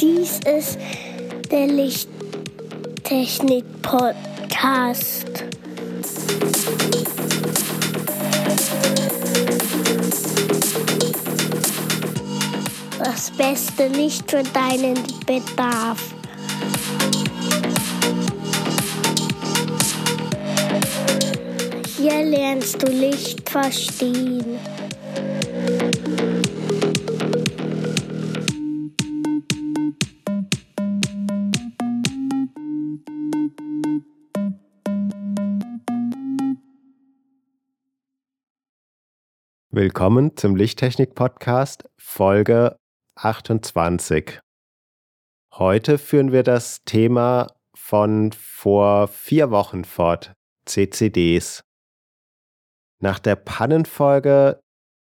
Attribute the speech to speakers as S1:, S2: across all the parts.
S1: Dies ist der Lichttechnik-Podcast. Das Beste Licht für deinen Bedarf. Hier lernst du Licht verstehen.
S2: Willkommen zum Lichttechnik-Podcast Folge 28. Heute führen wir das Thema von vor vier Wochen fort, CCDs. Nach der Pannenfolge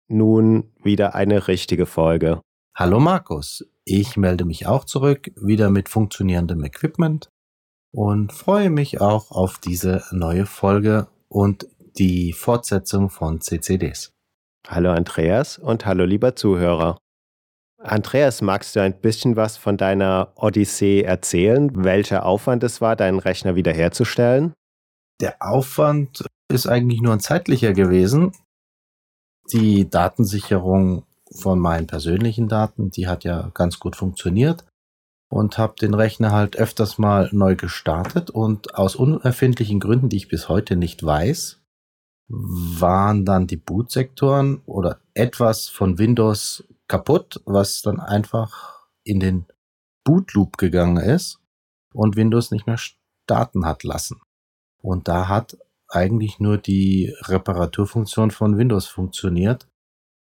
S2: nun wieder eine richtige Folge.
S3: Hallo Markus, ich melde mich auch zurück, wieder mit funktionierendem Equipment und freue mich auch auf diese neue Folge und die Fortsetzung von CCDs.
S2: Hallo Andreas und hallo lieber Zuhörer. Andreas, magst du ein bisschen was von deiner Odyssee erzählen, welcher Aufwand es war, deinen Rechner wiederherzustellen?
S3: Der Aufwand ist eigentlich nur ein zeitlicher gewesen. Die Datensicherung von meinen persönlichen Daten, die hat ja ganz gut funktioniert und habe den Rechner halt öfters mal neu gestartet und aus unerfindlichen Gründen, die ich bis heute nicht weiß, waren dann die Bootsektoren oder etwas von Windows kaputt, was dann einfach in den Bootloop gegangen ist und Windows nicht mehr starten hat lassen. Und da hat eigentlich nur die Reparaturfunktion von Windows funktioniert.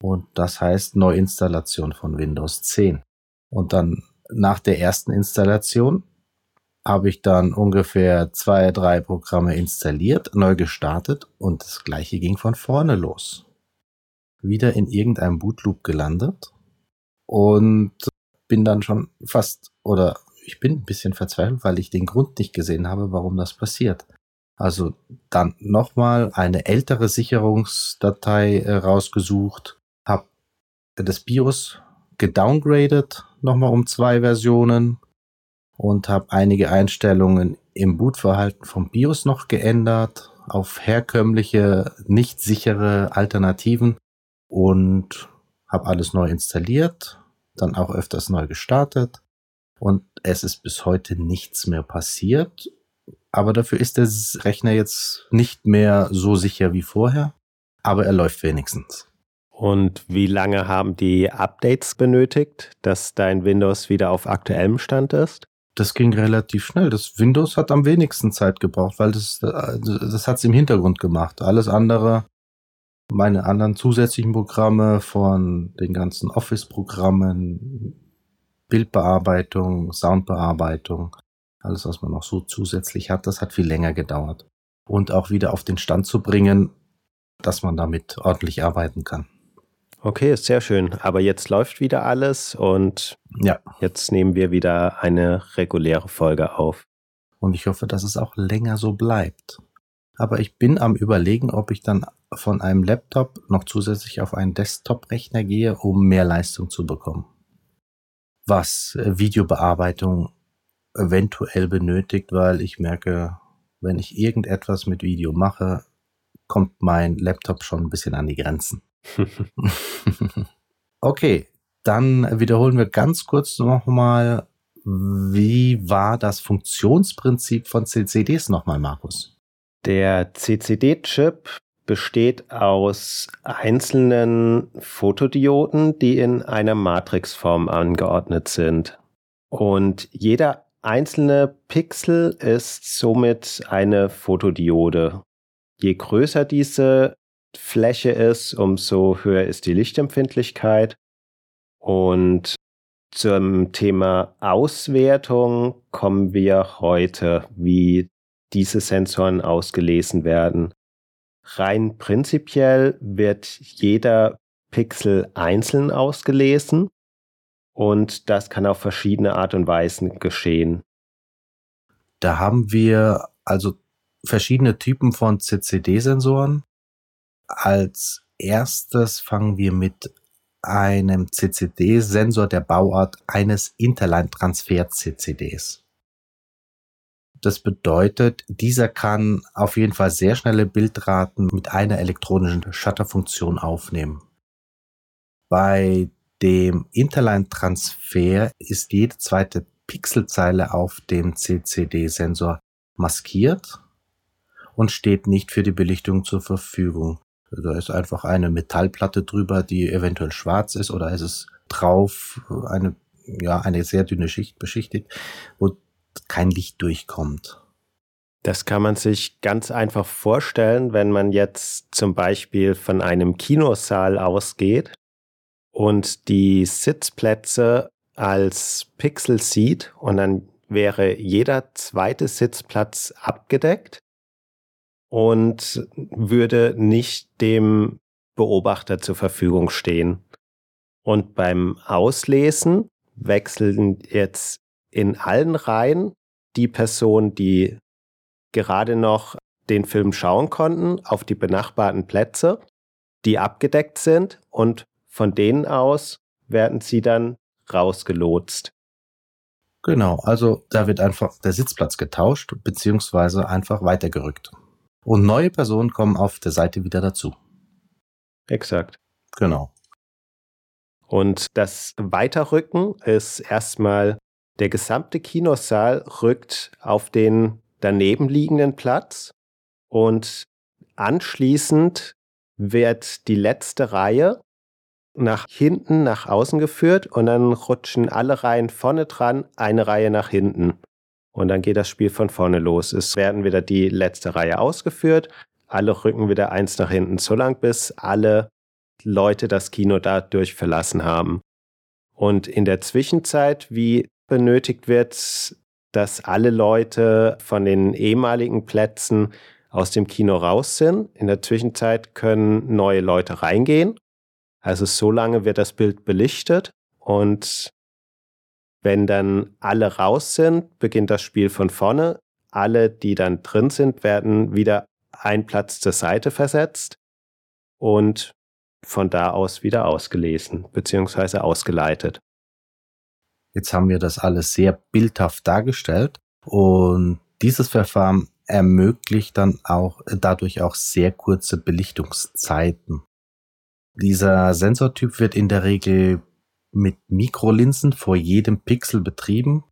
S3: Und das heißt Neuinstallation von Windows 10. Und dann nach der ersten Installation habe ich dann ungefähr zwei, drei Programme installiert, neu gestartet und das gleiche ging von vorne los. Wieder in irgendeinem Bootloop gelandet und bin dann schon fast oder ich bin ein bisschen verzweifelt, weil ich den Grund nicht gesehen habe, warum das passiert. Also dann nochmal eine ältere Sicherungsdatei äh, rausgesucht, habe das BIOS gedowngradet, nochmal um zwei Versionen, und habe einige Einstellungen im Bootverhalten vom BIOS noch geändert auf herkömmliche, nicht sichere Alternativen und habe alles neu installiert, dann auch öfters neu gestartet und es ist bis heute nichts mehr passiert. Aber dafür ist der Rechner jetzt nicht mehr so sicher wie vorher, aber er läuft wenigstens.
S2: Und wie lange haben die Updates benötigt, dass dein Windows wieder auf aktuellem Stand ist?
S3: Das ging relativ schnell. Das Windows hat am wenigsten Zeit gebraucht, weil das, das hat es im Hintergrund gemacht. Alles andere, meine anderen zusätzlichen Programme von den ganzen Office-Programmen, Bildbearbeitung, Soundbearbeitung, alles, was man noch so zusätzlich hat, das hat viel länger gedauert. Und auch wieder auf den Stand zu bringen, dass man damit ordentlich arbeiten kann.
S2: Okay, ist sehr schön. Aber jetzt läuft wieder alles und ja. jetzt nehmen wir wieder eine reguläre Folge auf.
S3: Und ich hoffe, dass es auch länger so bleibt. Aber ich bin am Überlegen, ob ich dann von einem Laptop noch zusätzlich auf einen Desktop-Rechner gehe, um mehr Leistung zu bekommen. Was äh, Videobearbeitung eventuell benötigt, weil ich merke, wenn ich irgendetwas mit Video mache, kommt mein Laptop schon ein bisschen an die Grenzen. okay, dann wiederholen wir ganz kurz nochmal, wie war das Funktionsprinzip von CCDs nochmal, Markus?
S2: Der CCD-Chip besteht aus einzelnen Fotodioden, die in einer Matrixform angeordnet sind. Und jeder einzelne Pixel ist somit eine Fotodiode. Je größer diese Fläche ist, umso höher ist die Lichtempfindlichkeit. Und zum Thema Auswertung kommen wir heute, wie diese Sensoren ausgelesen werden. Rein prinzipiell wird jeder Pixel einzeln ausgelesen und das kann auf verschiedene Art und Weisen geschehen.
S3: Da haben wir also verschiedene Typen von CCD-Sensoren. Als erstes fangen wir mit einem CCD-Sensor der Bauart eines Interline-Transfer-CCDs. Das bedeutet, dieser kann auf jeden Fall sehr schnelle Bildraten mit einer elektronischen Shutterfunktion aufnehmen. Bei dem Interline-Transfer ist jede zweite Pixelzeile auf dem CCD-Sensor maskiert und steht nicht für die Belichtung zur Verfügung. Da ist einfach eine Metallplatte drüber, die eventuell schwarz ist oder ist es drauf eine, ja, eine sehr dünne Schicht beschichtet, wo kein Licht durchkommt.
S2: Das kann man sich ganz einfach vorstellen, wenn man jetzt zum Beispiel von einem Kinosaal ausgeht und die Sitzplätze als Pixel sieht und dann wäre jeder zweite Sitzplatz abgedeckt und würde nicht dem Beobachter zur Verfügung stehen. Und beim Auslesen wechseln jetzt in allen Reihen die Personen, die gerade noch den Film schauen konnten, auf die benachbarten Plätze, die abgedeckt sind und von denen aus werden sie dann rausgelotst.
S3: Genau, also da wird einfach der Sitzplatz getauscht beziehungsweise einfach weitergerückt. Und neue Personen kommen auf der Seite wieder dazu.
S2: Exakt.
S3: Genau.
S2: Und das Weiterrücken ist erstmal, der gesamte Kinosaal rückt auf den daneben liegenden Platz und anschließend wird die letzte Reihe nach hinten nach außen geführt und dann rutschen alle Reihen vorne dran, eine Reihe nach hinten. Und dann geht das Spiel von vorne los. Es werden wieder die letzte Reihe ausgeführt, alle rücken wieder eins nach hinten, so lang bis alle Leute das Kino dadurch verlassen haben. Und in der Zwischenzeit, wie benötigt wird, dass alle Leute von den ehemaligen Plätzen aus dem Kino raus sind. In der Zwischenzeit können neue Leute reingehen. Also so lange wird das Bild belichtet und wenn dann alle raus sind, beginnt das Spiel von vorne. Alle, die dann drin sind, werden wieder ein Platz zur Seite versetzt und von da aus wieder ausgelesen bzw. ausgeleitet.
S3: Jetzt haben wir das alles sehr bildhaft dargestellt und dieses Verfahren ermöglicht dann auch dadurch auch sehr kurze Belichtungszeiten. Dieser Sensortyp wird in der Regel mit Mikrolinsen vor jedem Pixel betrieben,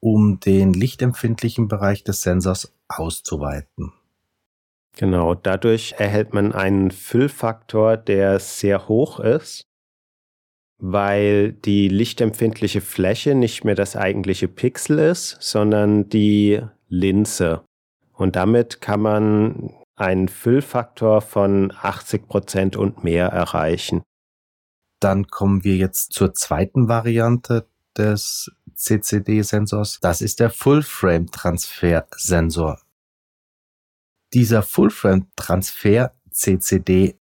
S3: um den lichtempfindlichen Bereich des Sensors auszuweiten.
S2: Genau, dadurch erhält man einen Füllfaktor, der sehr hoch ist, weil die lichtempfindliche Fläche nicht mehr das eigentliche Pixel ist, sondern die Linse. Und damit kann man einen Füllfaktor von 80 Prozent und mehr erreichen.
S3: Dann kommen wir jetzt zur zweiten Variante des CCD-Sensors. Das ist der Full-Frame-Transfer-Sensor. Dieser Full-Frame-Transfer CCD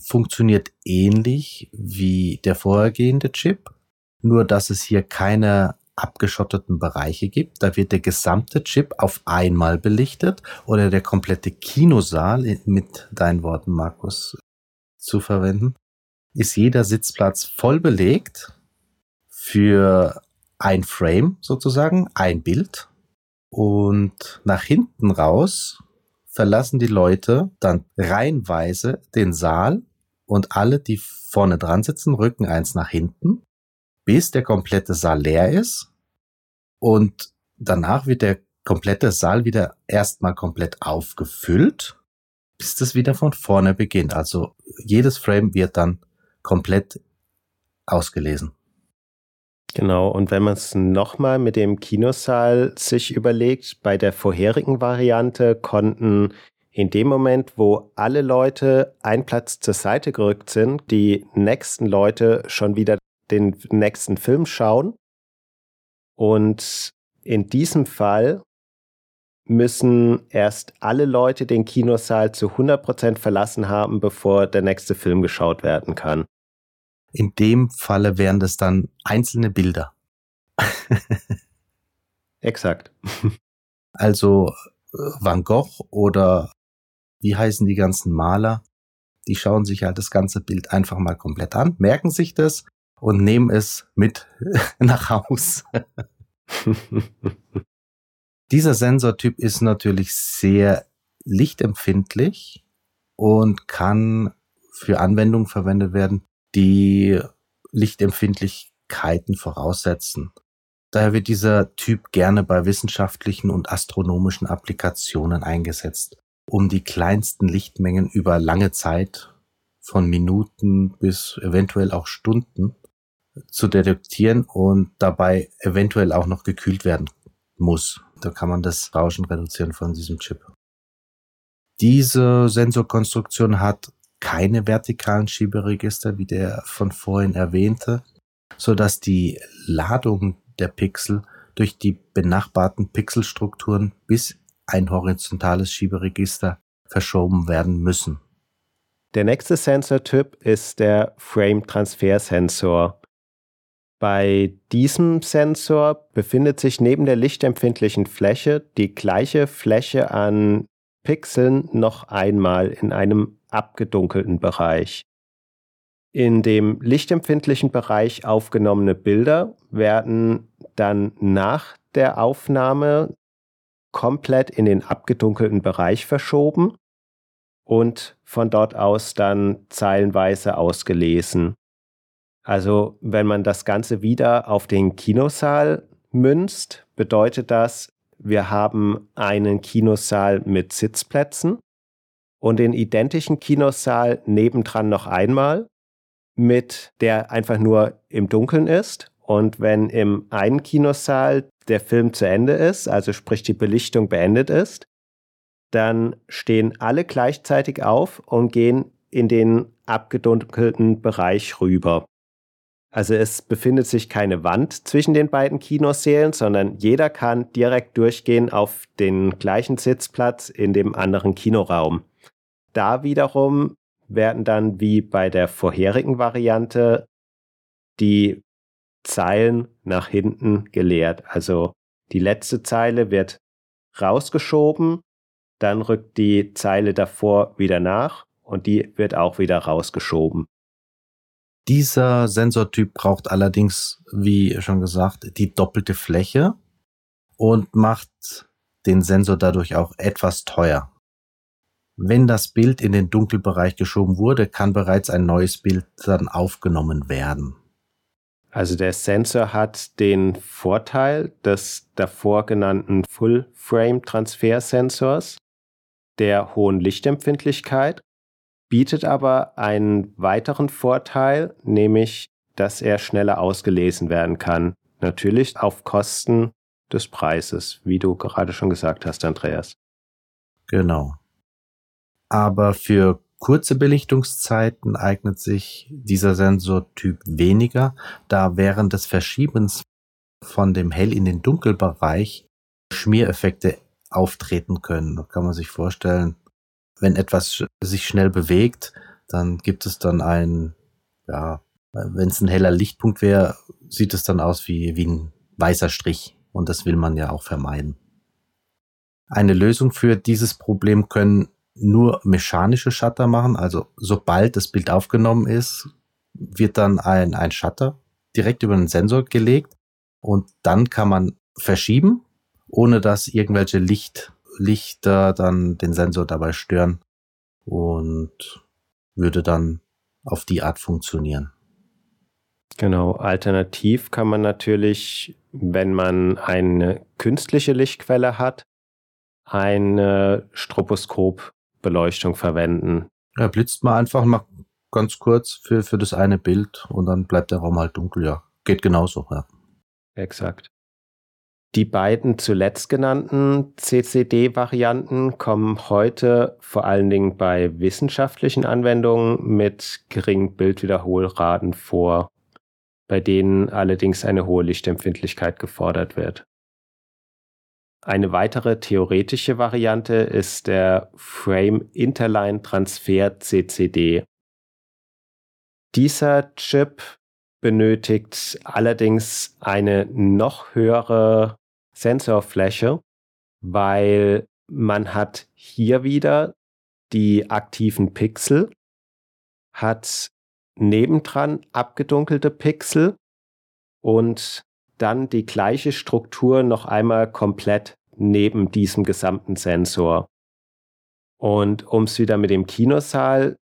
S3: funktioniert ähnlich wie der vorhergehende Chip, nur dass es hier keine abgeschotteten Bereiche gibt. Da wird der gesamte Chip auf einmal belichtet oder der komplette Kinosaal mit deinen Worten, Markus, zu verwenden ist jeder Sitzplatz voll belegt für ein Frame sozusagen, ein Bild. Und nach hinten raus verlassen die Leute dann reihenweise den Saal und alle, die vorne dran sitzen, rücken eins nach hinten, bis der komplette Saal leer ist. Und danach wird der komplette Saal wieder erstmal komplett aufgefüllt, bis das wieder von vorne beginnt. Also jedes Frame wird dann komplett ausgelesen.
S2: Genau, und wenn man es nochmal mit dem Kinosaal sich überlegt, bei der vorherigen Variante konnten in dem Moment, wo alle Leute ein Platz zur Seite gerückt sind, die nächsten Leute schon wieder den nächsten Film schauen. Und in diesem Fall müssen erst alle Leute den Kinosaal zu 100% verlassen haben, bevor der nächste Film geschaut werden kann.
S3: In dem Falle wären das dann einzelne Bilder.
S2: Exakt.
S3: also äh, Van Gogh oder wie heißen die ganzen Maler, Die schauen sich halt das ganze Bild einfach mal komplett an, merken sich das und nehmen es mit nach Haus. Dieser Sensortyp ist natürlich sehr lichtempfindlich und kann für Anwendungen verwendet werden, die Lichtempfindlichkeiten voraussetzen. Daher wird dieser Typ gerne bei wissenschaftlichen und astronomischen Applikationen eingesetzt, um die kleinsten Lichtmengen über lange Zeit von Minuten bis eventuell auch Stunden zu detektieren und dabei eventuell auch noch gekühlt werden muss. Da kann man das Rauschen reduzieren von diesem Chip. Diese Sensorkonstruktion hat keine vertikalen Schieberegister, wie der von vorhin erwähnte, so dass die Ladung der Pixel durch die benachbarten Pixelstrukturen bis ein horizontales Schieberegister verschoben werden müssen.
S2: Der nächste Sensortyp ist der Frame-Transfer-Sensor. Bei diesem Sensor befindet sich neben der lichtempfindlichen Fläche die gleiche Fläche an Pixeln noch einmal in einem abgedunkelten Bereich. In dem lichtempfindlichen Bereich aufgenommene Bilder werden dann nach der Aufnahme komplett in den abgedunkelten Bereich verschoben und von dort aus dann zeilenweise ausgelesen. Also wenn man das Ganze wieder auf den Kinosaal münzt, bedeutet das, wir haben einen Kinosaal mit Sitzplätzen und den identischen Kinosaal nebendran noch einmal mit der einfach nur im Dunkeln ist. Und wenn im einen Kinosaal der Film zu Ende ist, also sprich die Belichtung beendet ist, dann stehen alle gleichzeitig auf und gehen in den abgedunkelten Bereich rüber. Also es befindet sich keine Wand zwischen den beiden Kinosälen, sondern jeder kann direkt durchgehen auf den gleichen Sitzplatz in dem anderen Kinoraum. Da wiederum werden dann wie bei der vorherigen Variante die Zeilen nach hinten geleert. Also die letzte Zeile wird rausgeschoben, dann rückt die Zeile davor wieder nach und die wird auch wieder rausgeschoben.
S3: Dieser Sensortyp braucht allerdings, wie schon gesagt, die doppelte Fläche und macht den Sensor dadurch auch etwas teuer. Wenn das Bild in den Dunkelbereich geschoben wurde, kann bereits ein neues Bild dann aufgenommen werden.
S2: Also der Sensor hat den Vorteil des davor genannten Full-Frame-Transfer-Sensors, der hohen Lichtempfindlichkeit, bietet aber einen weiteren Vorteil, nämlich dass er schneller ausgelesen werden kann. Natürlich auf Kosten des Preises, wie du gerade schon gesagt hast, Andreas.
S3: Genau. Aber für kurze Belichtungszeiten eignet sich dieser Sensortyp weniger, da während des Verschiebens von dem Hell in den Dunkelbereich Schmiereffekte auftreten können. Da kann man sich vorstellen, wenn etwas sich schnell bewegt, dann gibt es dann ein, ja, wenn es ein heller Lichtpunkt wäre, sieht es dann aus wie, wie ein weißer Strich. Und das will man ja auch vermeiden. Eine Lösung für dieses Problem können nur mechanische Shutter machen. Also sobald das Bild aufgenommen ist, wird dann ein, ein Shutter direkt über den Sensor gelegt und dann kann man verschieben, ohne dass irgendwelche Licht, Lichter dann den Sensor dabei stören und würde dann auf die Art funktionieren.
S2: Genau, alternativ kann man natürlich, wenn man eine künstliche Lichtquelle hat, ein Stroboskop Beleuchtung verwenden.
S3: Ja, blitzt mal einfach mal ganz kurz für, für das eine Bild und dann bleibt der Raum halt dunkel, ja. Geht genauso, ja.
S2: Exakt. Die beiden zuletzt genannten CCD-Varianten kommen heute vor allen Dingen bei wissenschaftlichen Anwendungen mit geringen Bildwiederholraten vor, bei denen allerdings eine hohe Lichtempfindlichkeit gefordert wird. Eine weitere theoretische Variante ist der Frame Interline Transfer CCD. Dieser Chip benötigt allerdings eine noch höhere Sensorfläche, weil man hat hier wieder die aktiven Pixel hat nebendran abgedunkelte Pixel und dann die gleiche Struktur noch einmal komplett neben diesem gesamten Sensor. Und um es wieder mit dem Kinosaal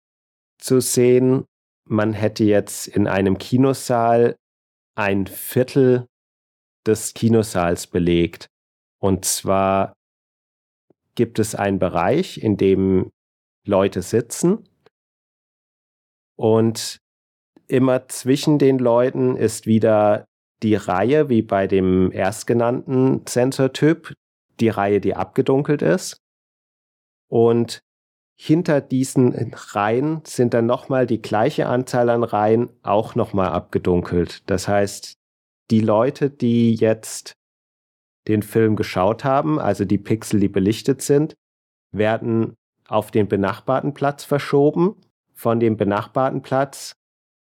S2: zu sehen, man hätte jetzt in einem Kinosaal ein Viertel des Kinosaals belegt. Und zwar gibt es einen Bereich, in dem Leute sitzen und immer zwischen den Leuten ist wieder die Reihe, wie bei dem erstgenannten Sensortyp, die Reihe, die abgedunkelt ist. Und hinter diesen Reihen sind dann nochmal die gleiche Anzahl an Reihen auch nochmal abgedunkelt. Das heißt, die Leute, die jetzt den Film geschaut haben, also die Pixel, die belichtet sind, werden auf den benachbarten Platz verschoben. Von dem benachbarten Platz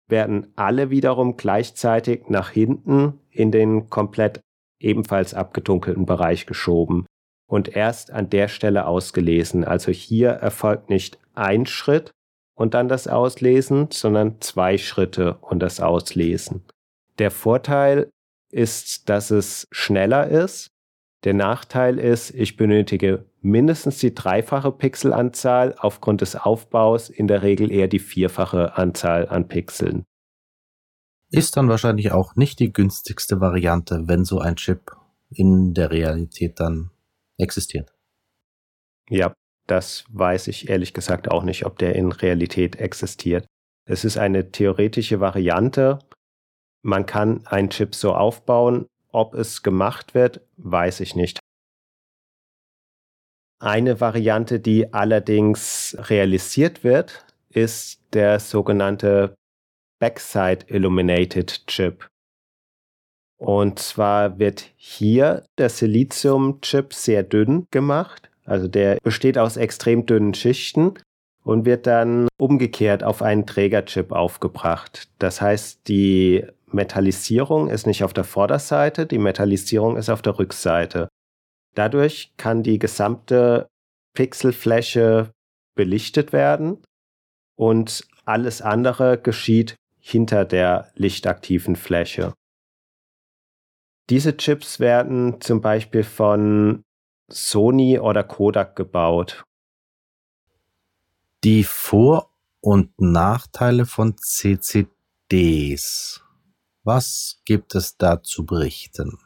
S2: werden alle wiederum gleichzeitig nach hinten in den komplett ebenfalls abgedunkelten Bereich geschoben und erst an der Stelle ausgelesen. Also hier erfolgt nicht ein Schritt und dann das Auslesen, sondern zwei Schritte und das Auslesen. Der Vorteil ist, dass es schneller ist. Der Nachteil ist, ich benötige mindestens die dreifache Pixelanzahl, aufgrund des Aufbaus in der Regel eher die vierfache Anzahl an Pixeln.
S3: Ist dann wahrscheinlich auch nicht die günstigste Variante, wenn so ein Chip in der Realität dann existiert.
S2: Ja, das weiß ich ehrlich gesagt auch nicht, ob der in Realität existiert. Es ist eine theoretische Variante. Man kann einen Chip so aufbauen. Ob es gemacht wird, weiß ich nicht. Eine Variante, die allerdings realisiert wird, ist der sogenannte Backside Illuminated Chip. Und zwar wird hier der Silizium-Chip sehr dünn gemacht. Also der besteht aus extrem dünnen Schichten und wird dann umgekehrt auf einen Trägerchip aufgebracht. Das heißt, die Metallisierung ist nicht auf der Vorderseite, die Metallisierung ist auf der Rückseite. Dadurch kann die gesamte Pixelfläche belichtet werden und alles andere geschieht hinter der lichtaktiven Fläche. Diese Chips werden zum Beispiel von Sony oder Kodak gebaut.
S3: Die Vor- und Nachteile von CCDs. Was gibt es da zu berichten?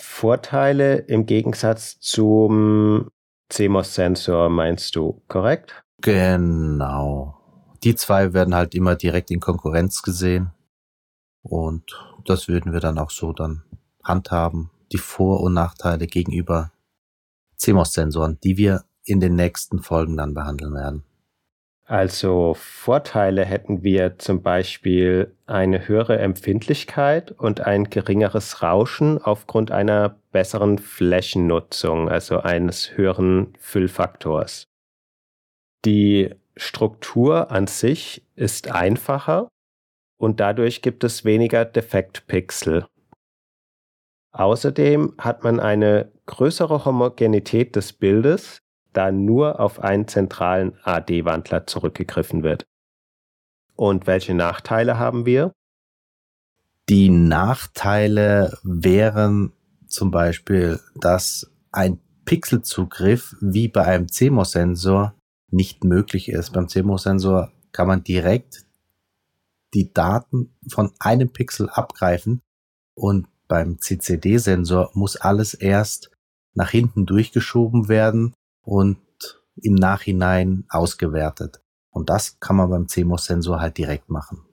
S2: Vorteile im Gegensatz zum CMOS-Sensor meinst du, korrekt?
S3: Genau. Die zwei werden halt immer direkt in Konkurrenz gesehen. Und das würden wir dann auch so dann handhaben. Die Vor- und Nachteile gegenüber CMOS-Sensoren, die wir in den nächsten Folgen dann behandeln werden.
S2: Also Vorteile hätten wir zum Beispiel eine höhere Empfindlichkeit und ein geringeres Rauschen aufgrund einer besseren Flächennutzung, also eines höheren Füllfaktors. Die Struktur an sich ist einfacher und dadurch gibt es weniger Defektpixel. Außerdem hat man eine größere Homogenität des Bildes, da nur auf einen zentralen AD-Wandler zurückgegriffen wird. Und welche Nachteile haben wir?
S3: Die Nachteile wären zum Beispiel, dass ein Pixelzugriff wie bei einem CMOS-Sensor nicht möglich ist. Beim CMOS-Sensor kann man direkt die Daten von einem Pixel abgreifen und beim CCD-Sensor muss alles erst nach hinten durchgeschoben werden und im Nachhinein ausgewertet. Und das kann man beim CMOS-Sensor halt direkt machen.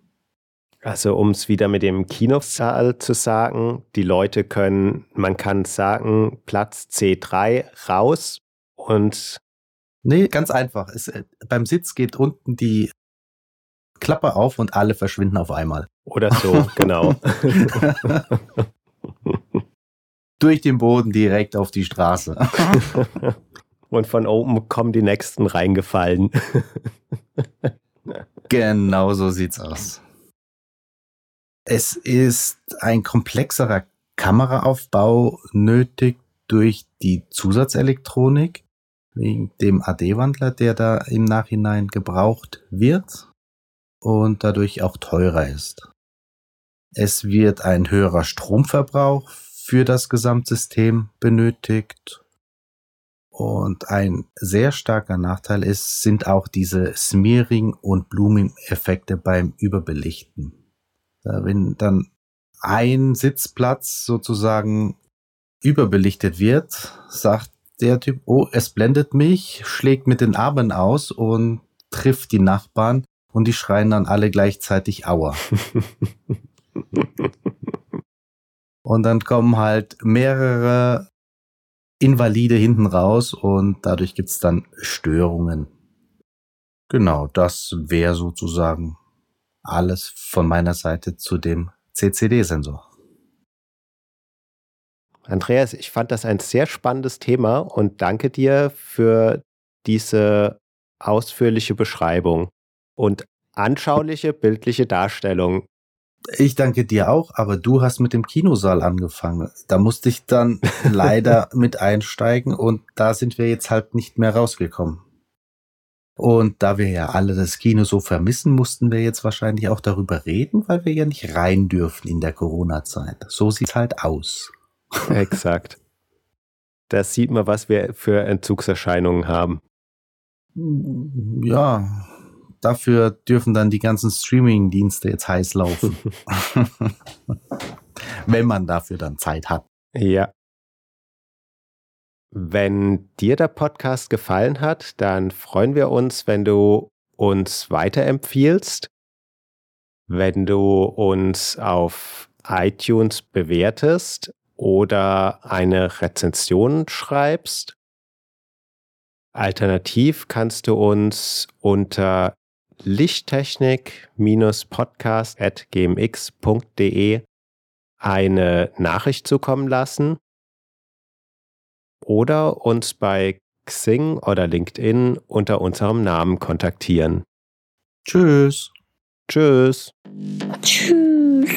S2: Also um es wieder mit dem Kinosaal zu sagen, die Leute können, man kann sagen, Platz C3 raus und...
S3: Nee, ganz einfach. Es, äh, beim Sitz geht unten die Klappe auf und alle verschwinden auf einmal.
S2: Oder so, genau.
S3: Durch den Boden direkt auf die Straße.
S2: Und von oben kommen die nächsten reingefallen.
S3: genau so sieht's aus. Es ist ein komplexerer Kameraaufbau nötig durch die Zusatzelektronik, wegen dem AD-Wandler, der da im Nachhinein gebraucht wird. und dadurch auch teurer ist. Es wird ein höherer Stromverbrauch für das Gesamtsystem benötigt. Und ein sehr starker Nachteil ist, sind auch diese Smearing- und Blooming-Effekte beim Überbelichten. Wenn dann ein Sitzplatz sozusagen überbelichtet wird, sagt der Typ, oh, es blendet mich, schlägt mit den Armen aus und trifft die Nachbarn und die schreien dann alle gleichzeitig Aua. und dann kommen halt mehrere Invalide hinten raus und dadurch gibt's dann Störungen. Genau, das wäre sozusagen alles von meiner Seite zu dem CCD-Sensor.
S2: Andreas, ich fand das ein sehr spannendes Thema und danke dir für diese ausführliche Beschreibung und anschauliche bildliche Darstellung.
S3: Ich danke dir auch, aber du hast mit dem Kinosaal angefangen. Da musste ich dann leider mit einsteigen und da sind wir jetzt halt nicht mehr rausgekommen. Und da wir ja alle das Kino so vermissen, mussten wir jetzt wahrscheinlich auch darüber reden, weil wir ja nicht rein dürfen in der Corona-Zeit. So sieht's halt aus.
S2: Exakt. Das sieht man, was wir für Entzugserscheinungen haben.
S3: Ja, dafür dürfen dann die ganzen Streaming-Dienste jetzt heiß laufen. Wenn man dafür dann Zeit hat.
S2: Ja. Wenn dir der Podcast gefallen hat, dann freuen wir uns, wenn du uns weiterempfiehlst, wenn du uns auf iTunes bewertest oder eine Rezension schreibst. Alternativ kannst du uns unter lichttechnik-podcast.gmx.de eine Nachricht zukommen lassen oder uns bei Xing oder LinkedIn unter unserem Namen kontaktieren.
S3: Tschüss.
S2: Tschüss.
S1: Tschüss.